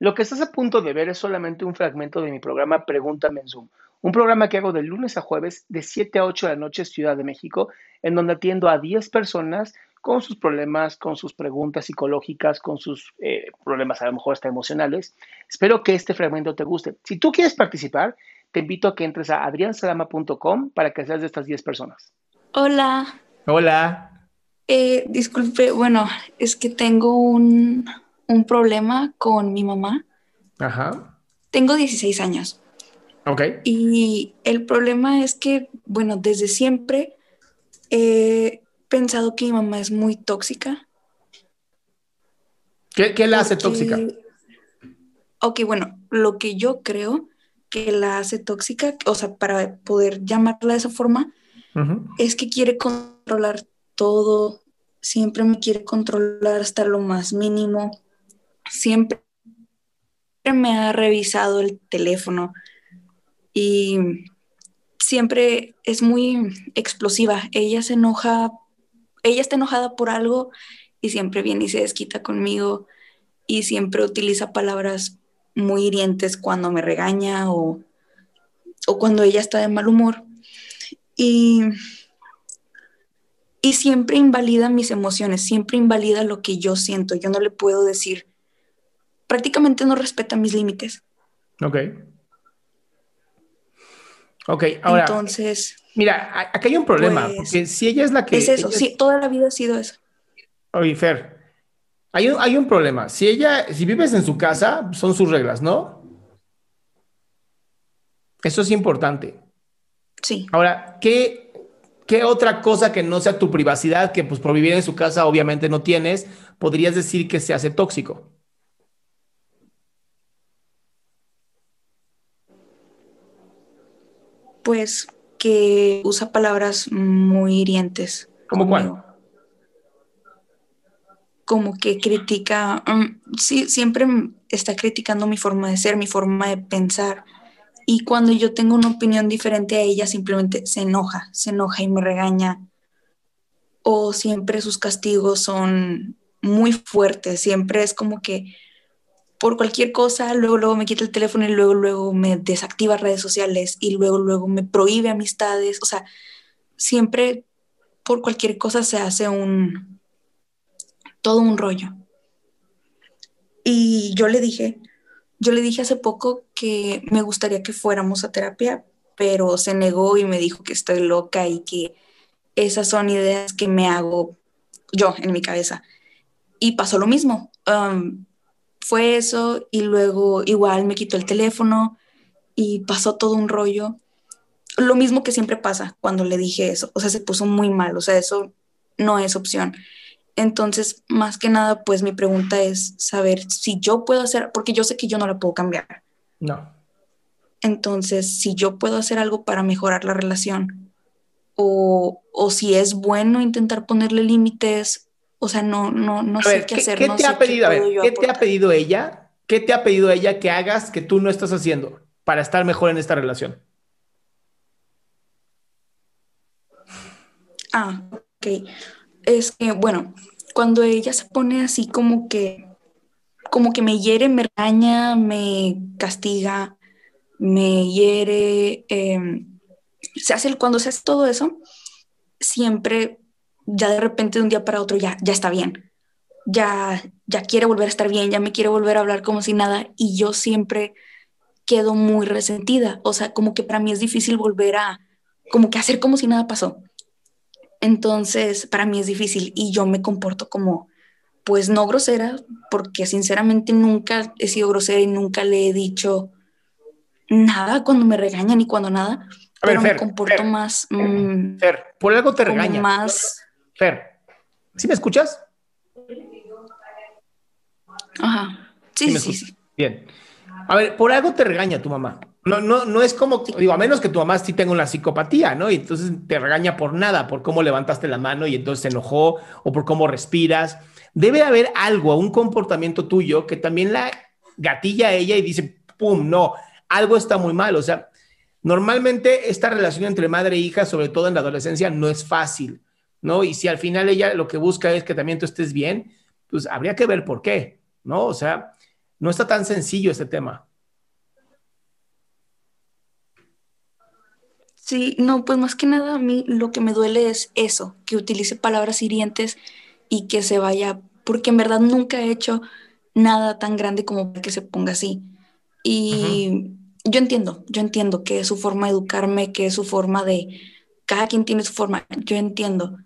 Lo que estás a punto de ver es solamente un fragmento de mi programa Pregúntame en Zoom, un programa que hago de lunes a jueves de 7 a 8 de la noche Ciudad de México, en donde atiendo a 10 personas con sus problemas, con sus preguntas psicológicas, con sus eh, problemas a lo mejor hasta emocionales. Espero que este fragmento te guste. Si tú quieres participar, te invito a que entres a adriansalama.com para que seas de estas 10 personas. Hola. Hola. Eh, disculpe, bueno, es que tengo un, un problema con mi mamá. Ajá. Tengo 16 años. Ok. Y el problema es que, bueno, desde siempre he pensado que mi mamá es muy tóxica. ¿Qué, qué la hace tóxica? Ok, bueno, lo que yo creo que la hace tóxica, o sea, para poder llamarla de esa forma, es que quiere controlar todo, siempre me quiere controlar hasta lo más mínimo siempre me ha revisado el teléfono y siempre es muy explosiva. Ella se enoja, ella está enojada por algo y siempre viene y se desquita conmigo y siempre utiliza palabras muy hirientes cuando me regaña o, o cuando ella está de mal humor. Y, y siempre invalida mis emociones, siempre invalida lo que yo siento. Yo no le puedo decir, prácticamente no respeta mis límites. Ok. Ok, ahora. Entonces. Mira, aquí hay un problema, pues, porque si ella es la que. Es eso, sí, toda la vida ha sido eso. Oye, Fer, hay un, hay un problema. Si ella, si vives en su casa, son sus reglas, ¿no? Eso es importante. Sí. Ahora, ¿qué, ¿qué otra cosa que no sea tu privacidad, que pues por vivir en su casa obviamente no tienes, podrías decir que se hace tóxico? Pues que usa palabras muy hirientes. ¿Cómo cuál? Como que critica, mm, sí, siempre está criticando mi forma de ser, mi forma de pensar. Y cuando yo tengo una opinión diferente a ella, simplemente se enoja, se enoja y me regaña. O siempre sus castigos son muy fuertes, siempre es como que por cualquier cosa, luego, luego me quita el teléfono y luego, luego me desactiva redes sociales y luego, luego me prohíbe amistades. O sea, siempre por cualquier cosa se hace un, todo un rollo. Y yo le dije, yo le dije hace poco que me gustaría que fuéramos a terapia, pero se negó y me dijo que estoy loca y que esas son ideas que me hago yo en mi cabeza. Y pasó lo mismo. Um, fue eso y luego igual me quitó el teléfono y pasó todo un rollo. Lo mismo que siempre pasa cuando le dije eso, o sea, se puso muy mal, o sea, eso no es opción. Entonces, más que nada, pues mi pregunta es saber si yo puedo hacer, porque yo sé que yo no la puedo cambiar. No. Entonces, si yo puedo hacer algo para mejorar la relación, o, o si es bueno intentar ponerle límites, o sea, no, no, no sé qué, hacer. ¿Qué te ha pedido? ¿qué te ha pedido ella? ¿Qué te ha pedido ella que hagas que tú no estás haciendo para estar mejor en esta relación? Ah, ok. Es que, bueno, cuando ella se pone así como que, como que me hiere, me regaña, me castiga, me hiere, em, se hace, cuando se hace todo eso, siempre ya de repente de un día para otro ya, ya está bien, ya, ya quiere volver a estar bien, ya me quiere volver a hablar como si nada. Y yo siempre quedo muy resentida, o sea, como que para mí es difícil volver a, como que hacer como si nada pasó. Entonces, para mí es difícil y yo me comporto como, pues no grosera, porque sinceramente nunca he sido grosera y nunca le he dicho nada cuando me regañan y cuando nada, pero me comporto más... Mm, Fer, por algo te regañan. Más... Fer, ¿sí me escuchas? Ajá. Sí, sí, sí, Bien. A ver, por algo te regaña tu mamá. No, no, no es como, digo, a menos que tu mamá sí tenga una psicopatía, ¿no? Y entonces te regaña por nada, por cómo levantaste la mano y entonces se enojó, o por cómo respiras. Debe haber algo, un comportamiento tuyo que también la gatilla a ella y dice, pum, no, algo está muy mal. O sea, normalmente esta relación entre madre e hija, sobre todo en la adolescencia, no es fácil. ¿No? Y si al final ella lo que busca es que también tú estés bien, pues habría que ver por qué, ¿no? O sea, No está tan sencillo este tema. Sí, no, pues más que nada a mí lo que me duele es eso, que utilice palabras hirientes y que se vaya, porque en verdad nunca he hecho nada tan grande como que se ponga así. Y yo entiendo, yo entiendo que es su forma de educarme, que es su forma de, cada quien tiene su forma, yo entiendo,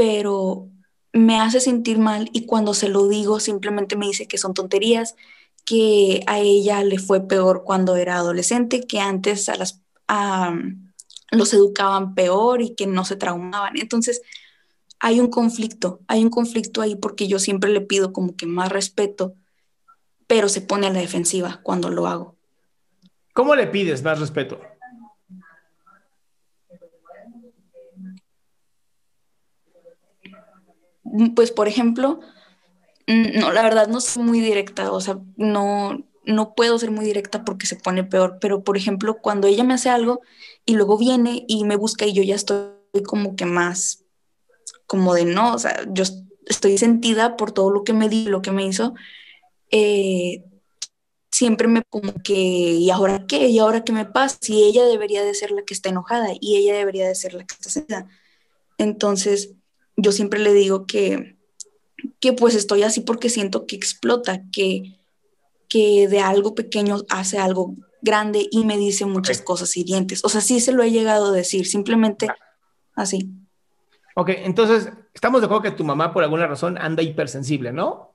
pero me hace sentir mal y cuando se lo digo simplemente me dice que son tonterías, que a ella le fue peor cuando era adolescente, que antes a los educaban peor y que no se traumaban. Entonces, hay un conflicto, hay un conflicto ahí porque yo siempre le pido como que más respeto, pero se pone a la defensiva cuando lo hago. ¿Cómo le pides más respeto? Pues, por ejemplo, no, la verdad no soy muy directa, o sea, no, no puedo ser muy directa porque se pone peor, pero por ejemplo, cuando ella me hace algo y luego viene y me busca y yo ya estoy como que más, como de no, o sea, yo estoy sentida por todo lo que me di, lo que me hizo, eh, siempre me como que, ¿y ahora qué? ¿Y ahora qué me pasa? Si ella debería de ser la que está enojada y ella debería de ser la que está sentida. Entonces, yo siempre le digo que, que pues estoy así porque siento que explota, que que de algo pequeño hace algo grande y me dice muchas cosas hirientes. O sea, sí se lo he llegado a decir, simplemente así. Ok, entonces, estamos de acuerdo que tu mamá por alguna razón anda hipersensible, ¿no?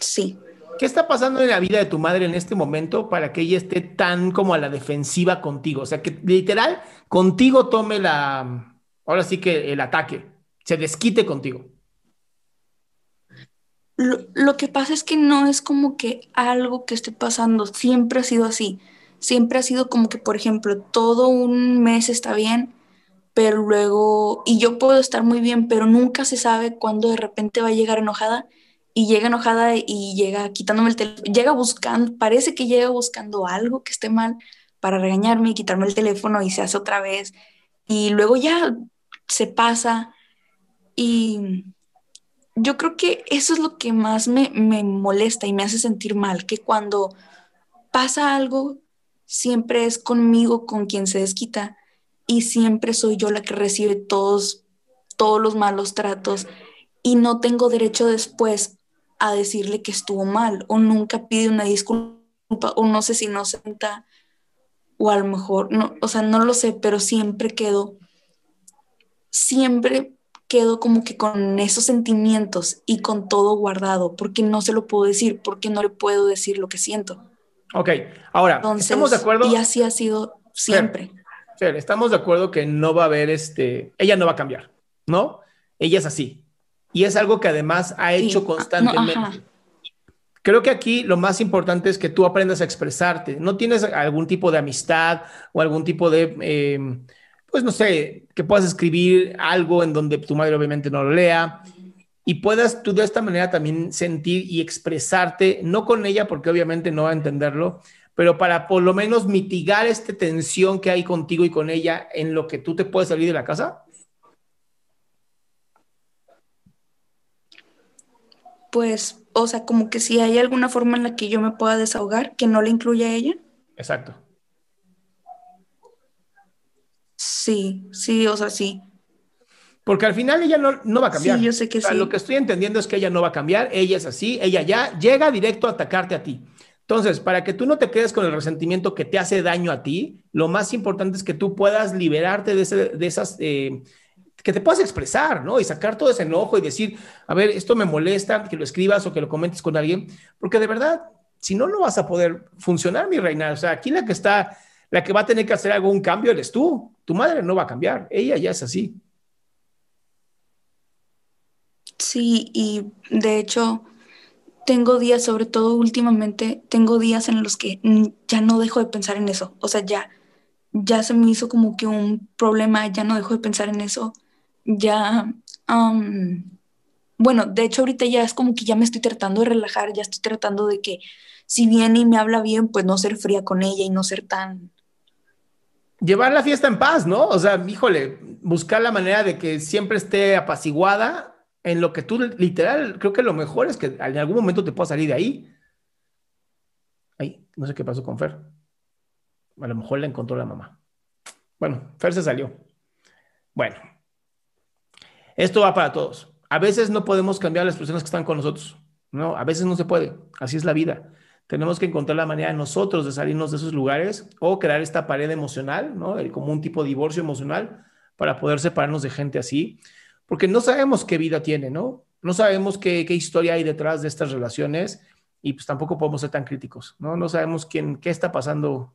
Sí. ¿Qué está pasando en la vida de tu madre en este momento para que ella esté tan como a la defensiva contigo? O sea, que literal contigo tome la, ahora sí que el ataque, se desquite contigo. Lo, que pasa es que no es como que algo que esté pasando, siempre ha sido así. Siempre ha sido como que, por ejemplo, todo un mes está bien, pero luego, y yo puedo estar muy bien, pero nunca se sabe cuándo de repente va a llegar enojada y llega enojada y llega quitándome el teléfono, llega buscando, parece que llega buscando algo que esté mal para regañarme y quitarme el teléfono y se hace otra vez. Y luego ya se pasa y yo creo que eso es lo que más me, molesta y me hace sentir mal, que cuando pasa algo, siempre es conmigo con quien se desquita y siempre soy yo la que recibe todos, todos los malos tratos y no tengo derecho después a decirle que estuvo mal o nunca pide una disculpa o no sé si no senta o a lo mejor, no, o sea, no lo sé, pero siempre quedo, siempre quedo como que con esos sentimientos y con todo guardado, porque no se lo puedo decir, porque no le puedo decir lo que siento. Ok, ahora, ¿estamos de acuerdo? Y así ha sido siempre. Sí, estamos de acuerdo que no va a haber este, ella no va a cambiar, ¿no? Ella es así. Y es algo que además ha hecho ah, constantemente. Creo que aquí lo más importante es que tú aprendas a expresarte. No tienes algún tipo de amistad o algún tipo de... Eh, pues no sé, que puedas escribir algo en donde tu madre obviamente no lo lea y puedas tú de esta manera también sentir y expresarte, no con ella porque obviamente no va a entenderlo, pero para por lo menos mitigar esta tensión que hay contigo y con ella en lo que tú te puedes salir de la casa? Pues, o sea, como que si hay alguna forma en la que yo me pueda desahogar que no le incluya a ella. Exacto. Sí, sí, o sea, sí. Porque al final ella no, no va a cambiar. Sí, yo sé que sí. Lo que estoy entendiendo es que ella no va a cambiar, ella es así, ella ya llega directo a atacarte a ti. Entonces, para que tú no te quedes con el resentimiento que te hace daño a ti, lo más importante es que tú puedas liberarte de, de esas, eh, que te puedas expresar, ¿no? Y sacar todo ese enojo y decir, a ver, esto me molesta, que lo escribas o que lo comentes con alguien, porque de verdad, si no, no vas a poder funcionar, mi reina. O sea, aquí la que está la que va a tener que hacer algún cambio eres tú. Tu madre no va a cambiar. Ella ya es así. Sí, y de hecho, tengo días, sobre todo últimamente, tengo días en los que ya no dejo de pensar en eso. O sea, ya, ya se me hizo como que un problema, ya no dejo de pensar en eso. Ya, bueno, de hecho ahorita ya es como que ya me estoy tratando de relajar, ya estoy tratando de que si viene y me habla bien, pues no ser fría con ella y no ser tan, llevar la fiesta en paz, ¿no? O sea, híjole, buscar la manera de que siempre esté apaciguada en lo que tú literal, creo que lo mejor es que en algún momento te puedas salir de ahí. Ahí, no sé qué pasó con Fer. A lo mejor la encontró la mamá. Bueno, Fer se salió. Bueno, esto va para todos. A veces no podemos cambiar las personas que están con nosotros. No, a veces no se puede. Así es la vida. Tenemos que encontrar la manera nosotros de salirnos de esos lugares o crear esta pared emocional, ¿no? Como un tipo de divorcio emocional para poder separarnos de gente así, porque no sabemos qué vida tiene, ¿no? No sabemos qué, qué historia hay detrás de estas relaciones y pues tampoco podemos ser tan críticos, ¿no? No sabemos quién, qué está pasando